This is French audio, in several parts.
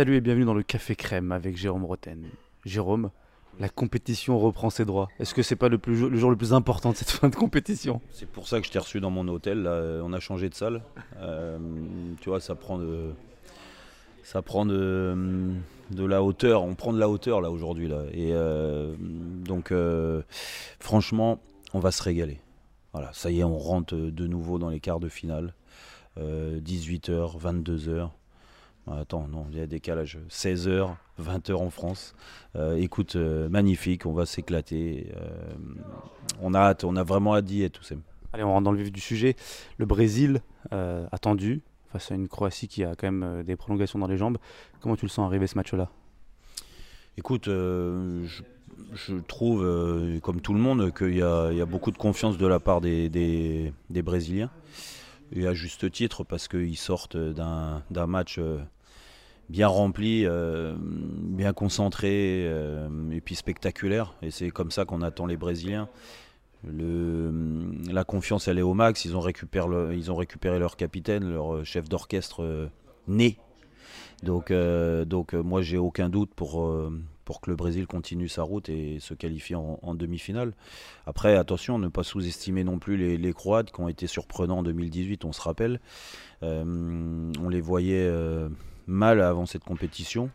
Salut et bienvenue dans le Café Crème avec Jérôme Roten. Jérôme, la compétition reprend ses droits. Est-ce que c'est pas le, jour le plus important de cette fin de compétition? C'est pour ça que je t'ai reçu dans mon hôtel. On a changé de salle. Euh, tu vois, ça prend de, ça prend de la hauteur. On prend de la hauteur là aujourd'hui là. Et euh, donc, euh, franchement, on va se régaler. Voilà, ça y est, on rentre de nouveau dans les quarts de finale. 18h, 22h. Attends, non, il y a décalage. 16h, 20h en France. Euh, écoute, euh, magnifique, on va s'éclater. Euh, on a hâte, on a vraiment hâte d'y être, tous Allez, on rentre dans le vif du sujet. Le Brésil, attendu, face à une Croatie qui a quand même des prolongations dans les jambes. Comment tu le sens arriver ce match-là? Écoute, je, je, trouve, comme tout le monde, qu'il y, y, a beaucoup de confiance de la part des, des, des Brésiliens. Et à juste titre, parce qu'ils sortent d'un match bien rempli, euh, bien concentré euh, et puis spectaculaire. Et c'est comme ça qu'on attend les Brésiliens. La confiance, elle est au max. Ils ont récupéré, ils ont récupéré leur capitaine, leur chef d'orchestre euh, né. Donc, donc moi, j'ai aucun doute pour, pour que le Brésil continue sa route et se qualifie en, demi-finale. Après, attention, ne pas sous-estimer non plus les, Croates qui ont été surprenants en 2018, on se rappelle. on les voyait mal avant cette compétition.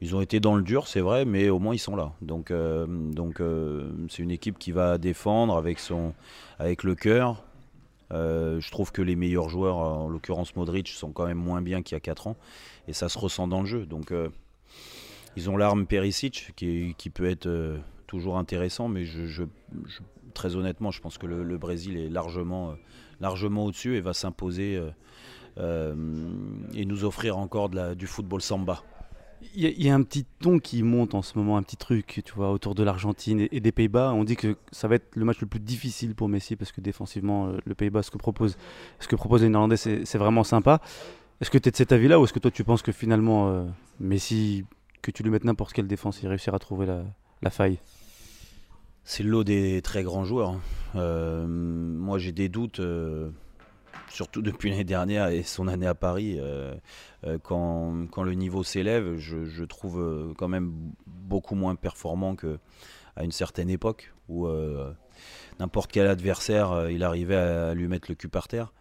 Ils ont été dans le dur, c'est vrai, mais au moins ils sont là. Donc, euh, donc euh, c'est une équipe qui va défendre avec, son, avec le cœur. Euh, je trouve que les meilleurs joueurs, en l'occurrence Modric, sont quand même moins bien qu'il y a 4 ans. Et ça se ressent dans le jeu. Donc ils ont l'arme Perisic qui, peut être toujours intéressant, mais très honnêtement, je pense que le, Brésil est largement, largement au-dessus et va s'imposer euh, et nous offrir encore du football samba. Il y, a un petit ton qui monte en ce moment, un petit truc, tu vois, autour de l'Argentine et, des Pays-Bas. On dit que ça va être le match le plus difficile pour Messi parce que défensivement, euh, le Pays-Bas, ce que propose, ce que propose les Néerlandais, c'est vraiment sympa. Est-ce que tu es de cet avis-là ou est-ce que toi tu penses que finalement euh, Messi, que tu lui mettes n'importe quelle défense, il réussira à trouver la, faille C'est l'eau des très grands joueurs. Hein. moi j'ai des doutes surtout depuis l'année dernière et son année à Paris, euh, euh, quand, quand, le niveau s'élève, je, trouve euh, quand même beaucoup moins performant qu'à une certaine époque où n'importe quel adversaire, il arrivait à, lui mettre le cul par terre.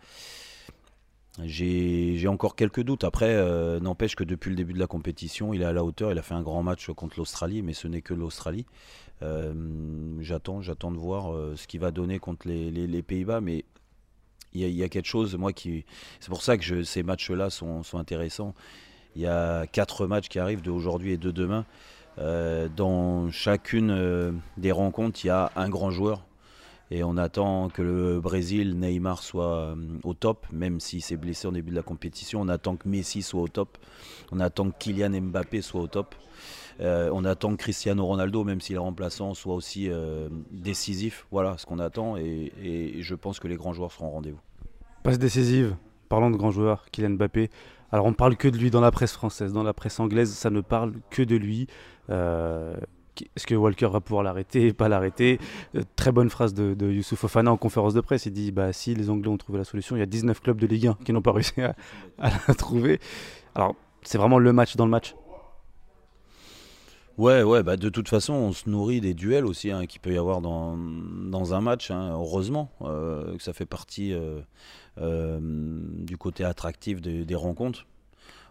J'ai encore quelques doutes. Après, n'empêche que depuis le début de la compétition, il est à la hauteur. Il a fait un grand match contre l'Australie, mais ce n'est que l'Australie. j'attends, j'attends de voir ce qu'il va donner contre les, Pays-Bas, mais il y, a quelque chose, moi, qui. C'est pour ça que ces matchs-là sont, intéressants. Il y a quatre matchs qui arrivent d'aujourd'hui et de demain. Euh, dans chacune euh, des rencontres, il y a un grand joueur. Et on attend que le Brésil, Neymar, soit euh, au top, même s'il s'est blessé au début de la compétition. On attend que Messi soit au top. On attend que Kylian Mbappé soit au top. Euh, on attend que Cristiano Ronaldo, même s'il est remplaçant, soit aussi euh, décisif. Voilà ce qu'on attend et, je pense que les grands joueurs seront au rendez-vous. Passe décisive, parlant de grands joueurs, Kylian Mbappé. Alors on parle que de lui dans la presse française, dans la presse anglaise, ça ne parle que de lui. Est-ce que Walker va pouvoir l'arrêter, pas l'arrêter? Très bonne phrase de, Youssouf Fofana en conférence de presse. Il dit bah, si les Anglais ont trouvé la solution, il y a 19 clubs de Ligue 1 qui n'ont pas réussi à, la trouver. Alors, c'est vraiment le match dans le match. Ouais, ouais, bah de toute façon, on se nourrit des duels aussi hein, qu'il peut y avoir dans, dans un match, hein, heureusement, euh, que ça fait partie euh, euh, du côté attractif des rencontres.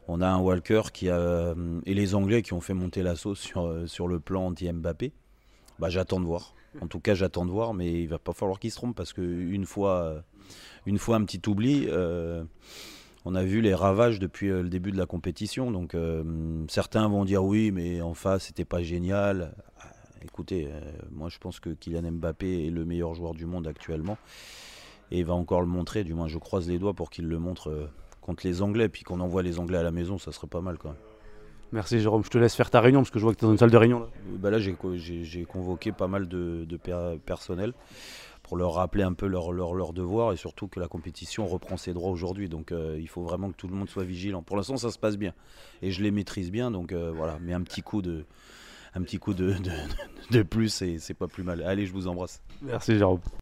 On a un Walker qui a, et les Anglais qui ont fait monter la sauce sur, sur le plan anti-Mbappé. Bah, j'attends de voir. En tout cas, j'attends de voir, mais il va pas falloir qu'il se trompe parce qu'une fois, une fois un petit oubli on a vu les ravages depuis euh, le début de la compétition. Donc euh, certains vont dire oui, mais en face, c'était pas génial. Ah, écoutez, euh, moi je pense que Kylian Mbappé est le meilleur joueur du monde actuellement. Et il va encore le montrer, du moins je croise les doigts pour qu'il le montre contre les Anglais. Puis qu'on envoie les Anglais à la maison, ça serait pas mal quand même. Merci Jérôme, je te laisse faire ta réunion parce que je vois que tu es dans une salle de réunion. Là, bah là j'ai convoqué pas mal de, de personnel pour leur rappeler un peu leur, leur, leur, devoir et surtout que la compétition reprend ses droits aujourd'hui. Donc euh, il faut vraiment que tout le monde soit vigilant. Pour l'instant, ça se passe bien et je les maîtrise bien. Donc euh, voilà, mais un petit coup de, un petit coup de, de, de plus et c'est pas plus mal. Allez, je vous embrasse. Merci Jérôme.